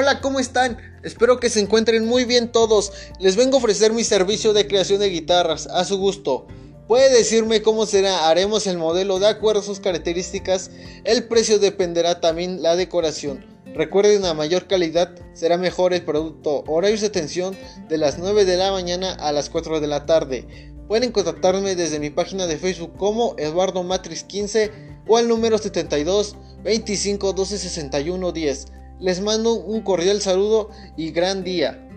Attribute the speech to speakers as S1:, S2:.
S1: Hola, ¿cómo están? Espero que se encuentren muy bien todos. Les vengo a ofrecer mi servicio de creación de guitarras, a su gusto. Puede decirme cómo será, haremos el modelo de acuerdo a sus características. El precio dependerá también la decoración. Recuerden, a mayor calidad será mejor el producto. Horarios de atención de las 9 de la mañana a las 4 de la tarde. Pueden contactarme desde mi página de Facebook como Eduardo Matrix 15 o al número 72 25 12 61 10. Les mando un cordial saludo y gran día.